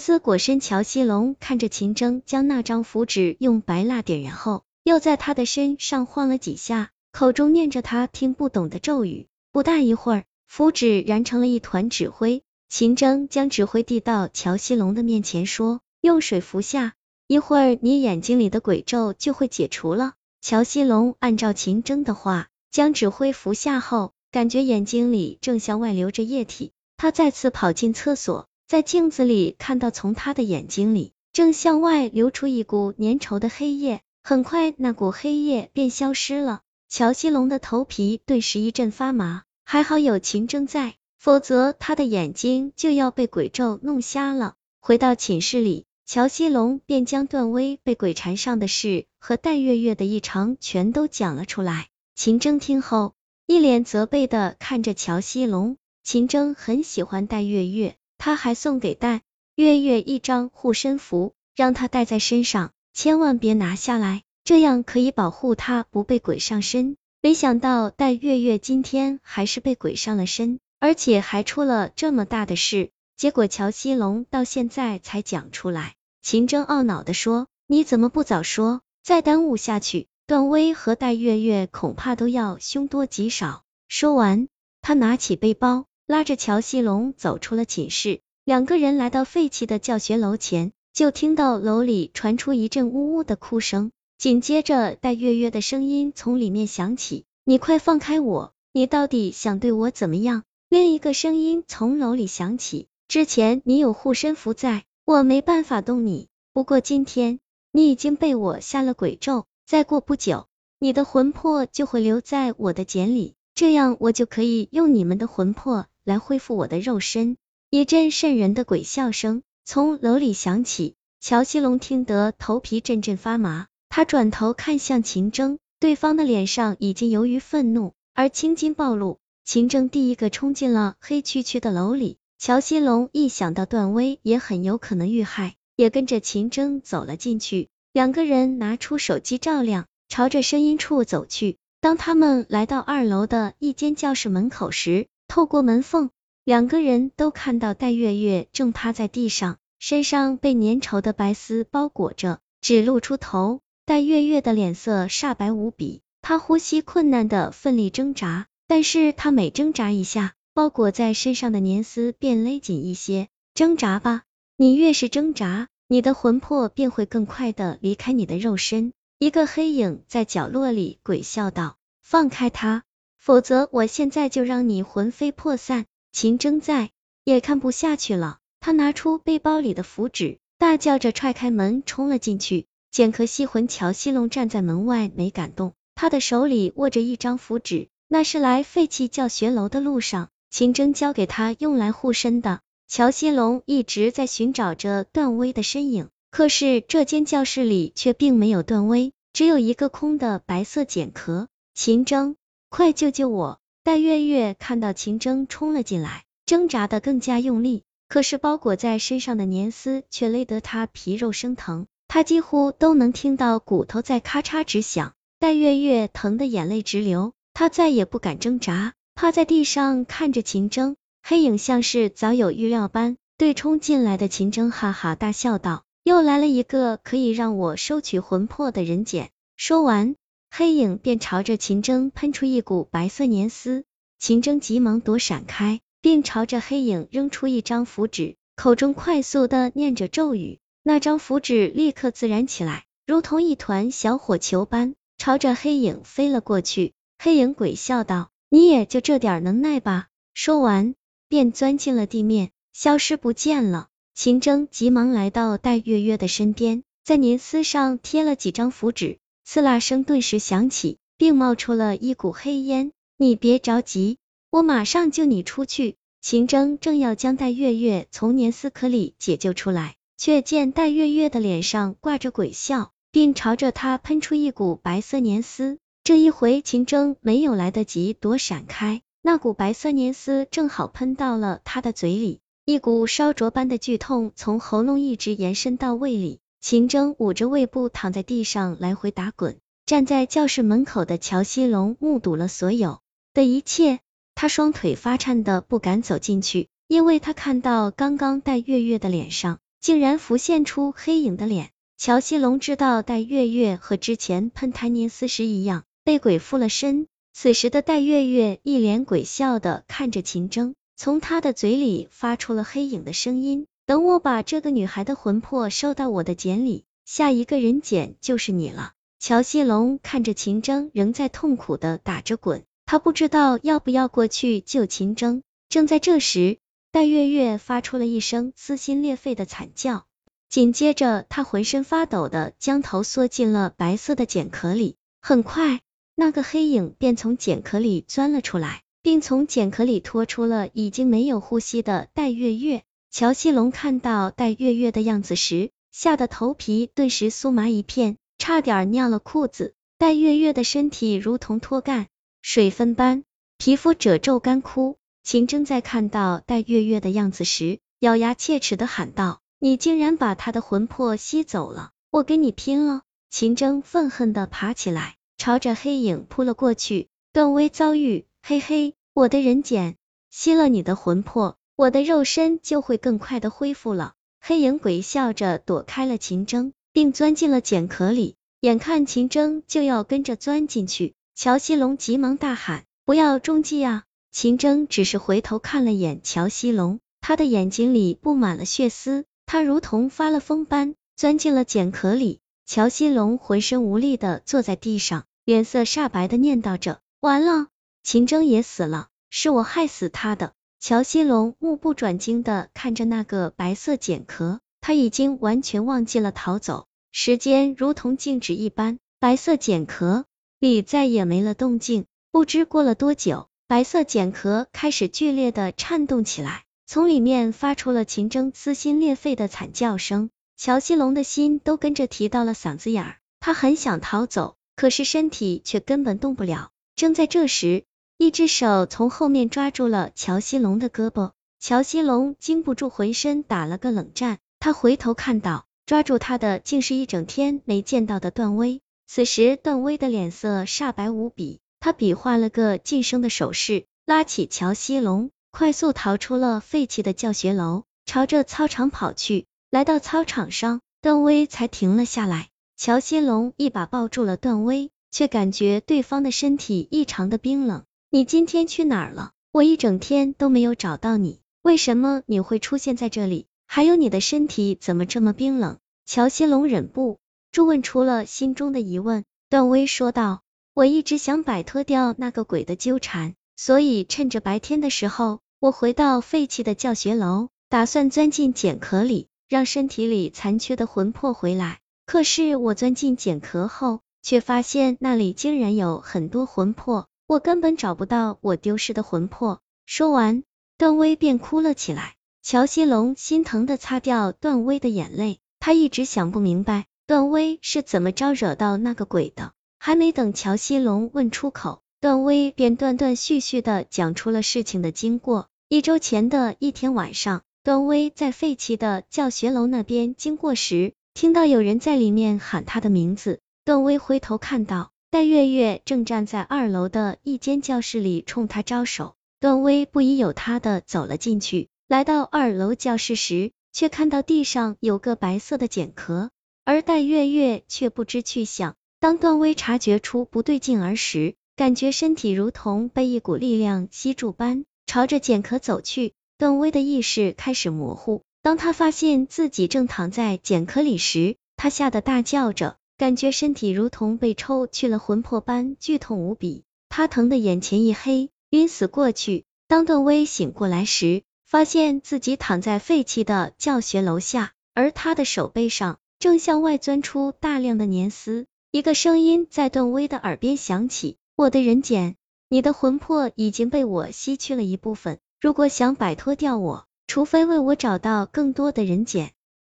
斯裹身乔西龙看着秦征将那张符纸用白蜡点燃后，又在他的身上晃了几下，口中念着他听不懂的咒语。不大一会儿，符纸燃成了一团纸灰。秦征将纸灰递到乔西龙的面前，说：“用水服下，一会儿你眼睛里的鬼咒就会解除了。”乔西龙按照秦征的话，将纸灰服下后，感觉眼睛里正向外流着液体。他再次跑进厕所，在镜子里看到从他的眼睛里正向外流出一股粘稠的黑液。很快，那股黑液便消失了。乔西龙的头皮顿时一阵发麻，还好有秦征在。否则，他的眼睛就要被鬼咒弄瞎了。回到寝室里，乔西龙便将段威被鬼缠上的事和戴月月的异常全都讲了出来。秦征听后，一脸责备的看着乔西龙。秦征很喜欢戴月月，他还送给戴月月一张护身符，让他带在身上，千万别拿下来，这样可以保护他不被鬼上身。没想到戴月月今天还是被鬼上了身。而且还出了这么大的事，结果乔西龙到现在才讲出来。秦征懊恼的说：“你怎么不早说？再耽误下去，段威和戴月月恐怕都要凶多吉少。”说完，他拿起背包，拉着乔西龙走出了寝室。两个人来到废弃的教学楼前，就听到楼里传出一阵呜呜的哭声，紧接着戴月月的声音从里面响起：“你快放开我！你到底想对我怎么样？”另一个声音从楼里响起：“之前你有护身符在，我没办法动你。不过今天你已经被我下了鬼咒，再过不久，你的魂魄就会留在我的茧里，这样我就可以用你们的魂魄来恢复我的肉身。”一阵渗人的鬼笑声从楼里响起，乔西龙听得头皮阵阵发麻。他转头看向秦征，对方的脸上已经由于愤怒而青筋暴露。秦征第一个冲进了黑黢黢的楼里，乔西龙一想到段威也很有可能遇害，也跟着秦征走了进去。两个人拿出手机照亮，朝着声音处走去。当他们来到二楼的一间教室门口时，透过门缝，两个人都看到戴月月正趴在地上，身上被粘稠的白丝包裹着，只露出头。戴月月的脸色煞白无比，她呼吸困难的奋力挣扎。但是他每挣扎一下，包裹在身上的粘丝便勒紧一些。挣扎吧，你越是挣扎，你的魂魄便会更快的离开你的肉身。一个黑影在角落里鬼笑道：“放开他，否则我现在就让你魂飞魄散。”秦征在也看不下去了，他拿出背包里的符纸，大叫着踹开门冲了进去。剑客吸魂乔西龙站在门外没敢动，他的手里握着一张符纸。那是来废弃教学楼的路上，秦征交给他用来护身的。乔西龙一直在寻找着段威的身影，可是这间教室里却并没有段威，只有一个空的白色茧壳。秦征，快救救我！戴月月看到秦征冲了进来，挣扎的更加用力，可是包裹在身上的粘丝却勒得他皮肉生疼，他几乎都能听到骨头在咔嚓直响。戴月月疼得眼泪直流。他再也不敢挣扎，趴在地上看着秦征，黑影像是早有预料般对冲进来的秦征哈哈大笑道：“又来了一个可以让我收取魂魄的人捡。”说完，黑影便朝着秦征喷出一股白色粘丝，秦征急忙躲闪开，并朝着黑影扔出一张符纸，口中快速的念着咒语，那张符纸立刻自燃起来，如同一团小火球般朝着黑影飞了过去。黑影鬼笑道：“你也就这点能耐吧。”说完，便钻进了地面，消失不见了。秦征急忙来到戴月月的身边，在粘丝上贴了几张符纸，刺啦声顿时响起，并冒出了一股黑烟。你别着急，我马上救你出去。秦征正要将戴月月从粘丝壳里解救出来，却见戴月月的脸上挂着鬼笑，并朝着他喷出一股白色粘丝。这一回，秦征没有来得及躲闪开，那股白色粘丝正好喷到了他的嘴里，一股烧灼般的剧痛从喉咙一直延伸到胃里。秦征捂着胃部躺在地上来回打滚。站在教室门口的乔西龙目睹了所有的一切，他双腿发颤的不敢走进去，因为他看到刚刚戴月月的脸上竟然浮现出黑影的脸。乔西龙知道戴月月和之前喷檀尼斯时一样，被鬼附了身。此时的戴月月一脸鬼笑的看着秦征，从他的嘴里发出了黑影的声音：“等我把这个女孩的魂魄收到我的茧里，下一个人茧就是你了。”乔西龙看着秦征仍在痛苦的打着滚，他不知道要不要过去救秦征。正在这时，戴月月发出了一声撕心裂肺的惨叫，紧接着他浑身发抖的将头缩进了白色的茧壳里。很快，那个黑影便从茧壳里钻了出来，并从茧壳里拖出了已经没有呼吸的戴月月。乔西龙看到戴月月的样子时，吓得头皮顿时酥麻一片，差点尿了裤子。戴月月的身体如同脱干水分般，皮肤褶皱干枯。秦征在看到戴月月的样子时，咬牙切齿的喊道：“你竟然把他的魂魄吸走了，我跟你拼了！”秦征愤恨的爬起来，朝着黑影扑了过去。段威遭遇，嘿嘿，我的人茧吸了你的魂魄，我的肉身就会更快的恢复了。黑影鬼笑着躲开了秦征，并钻进了茧壳里。眼看秦征就要跟着钻进去，乔西龙急忙大喊：“不要中计啊！”秦征只是回头看了眼乔西龙，他的眼睛里布满了血丝，他如同发了疯般钻进了茧壳里。乔西龙浑身无力的坐在地上，脸色煞白的念叨着：“完了，秦征也死了，是我害死他的。”乔西龙目不转睛的看着那个白色茧壳，他已经完全忘记了逃走，时间如同静止一般，白色茧壳里再也没了动静。不知过了多久。白色茧壳开始剧烈的颤动起来，从里面发出了秦征撕心裂肺的惨叫声。乔西龙的心都跟着提到了嗓子眼儿，他很想逃走，可是身体却根本动不了。正在这时，一只手从后面抓住了乔西龙的胳膊，乔西龙禁不住浑身打了个冷战。他回头看到，抓住他的竟是一整天没见到的段威。此时，段威的脸色煞白无比。他比划了个噤声的手势，拉起乔西龙，快速逃出了废弃的教学楼，朝着操场跑去。来到操场上，段威才停了下来。乔西龙一把抱住了段威，却感觉对方的身体异常的冰冷。你今天去哪儿了？我一整天都没有找到你，为什么你会出现在这里？还有你的身体怎么这么冰冷？乔西龙忍不住问出了心中的疑问。段威说道。我一直想摆脱掉那个鬼的纠缠，所以趁着白天的时候，我回到废弃的教学楼，打算钻进茧壳里，让身体里残缺的魂魄回来。可是我钻进茧壳后，却发现那里竟然有很多魂魄，我根本找不到我丢失的魂魄。说完，段威便哭了起来。乔西龙心疼的擦掉段威的眼泪，他一直想不明白段威是怎么招惹到那个鬼的。还没等乔西龙问出口，段威便断断续续的讲出了事情的经过。一周前的一天晚上，段威在废弃的教学楼那边经过时，听到有人在里面喊他的名字。段威回头看到戴月月正站在二楼的一间教室里冲他招手。段威不疑有他的走了进去。来到二楼教室时，却看到地上有个白色的茧壳，而戴月月却不知去向。当段威察觉出不对劲儿时，感觉身体如同被一股力量吸住般，朝着茧壳走去。段威的意识开始模糊，当他发现自己正躺在茧壳里时，他吓得大叫着，感觉身体如同被抽去了魂魄般剧痛无比，他疼得眼前一黑，晕死过去。当段威醒过来时，发现自己躺在废弃的教学楼下，而他的手背上正向外钻出大量的粘丝。一个声音在段威的耳边响起：“我的人茧，你的魂魄已经被我吸去了一部分。如果想摆脱掉我，除非为我找到更多的人茧。”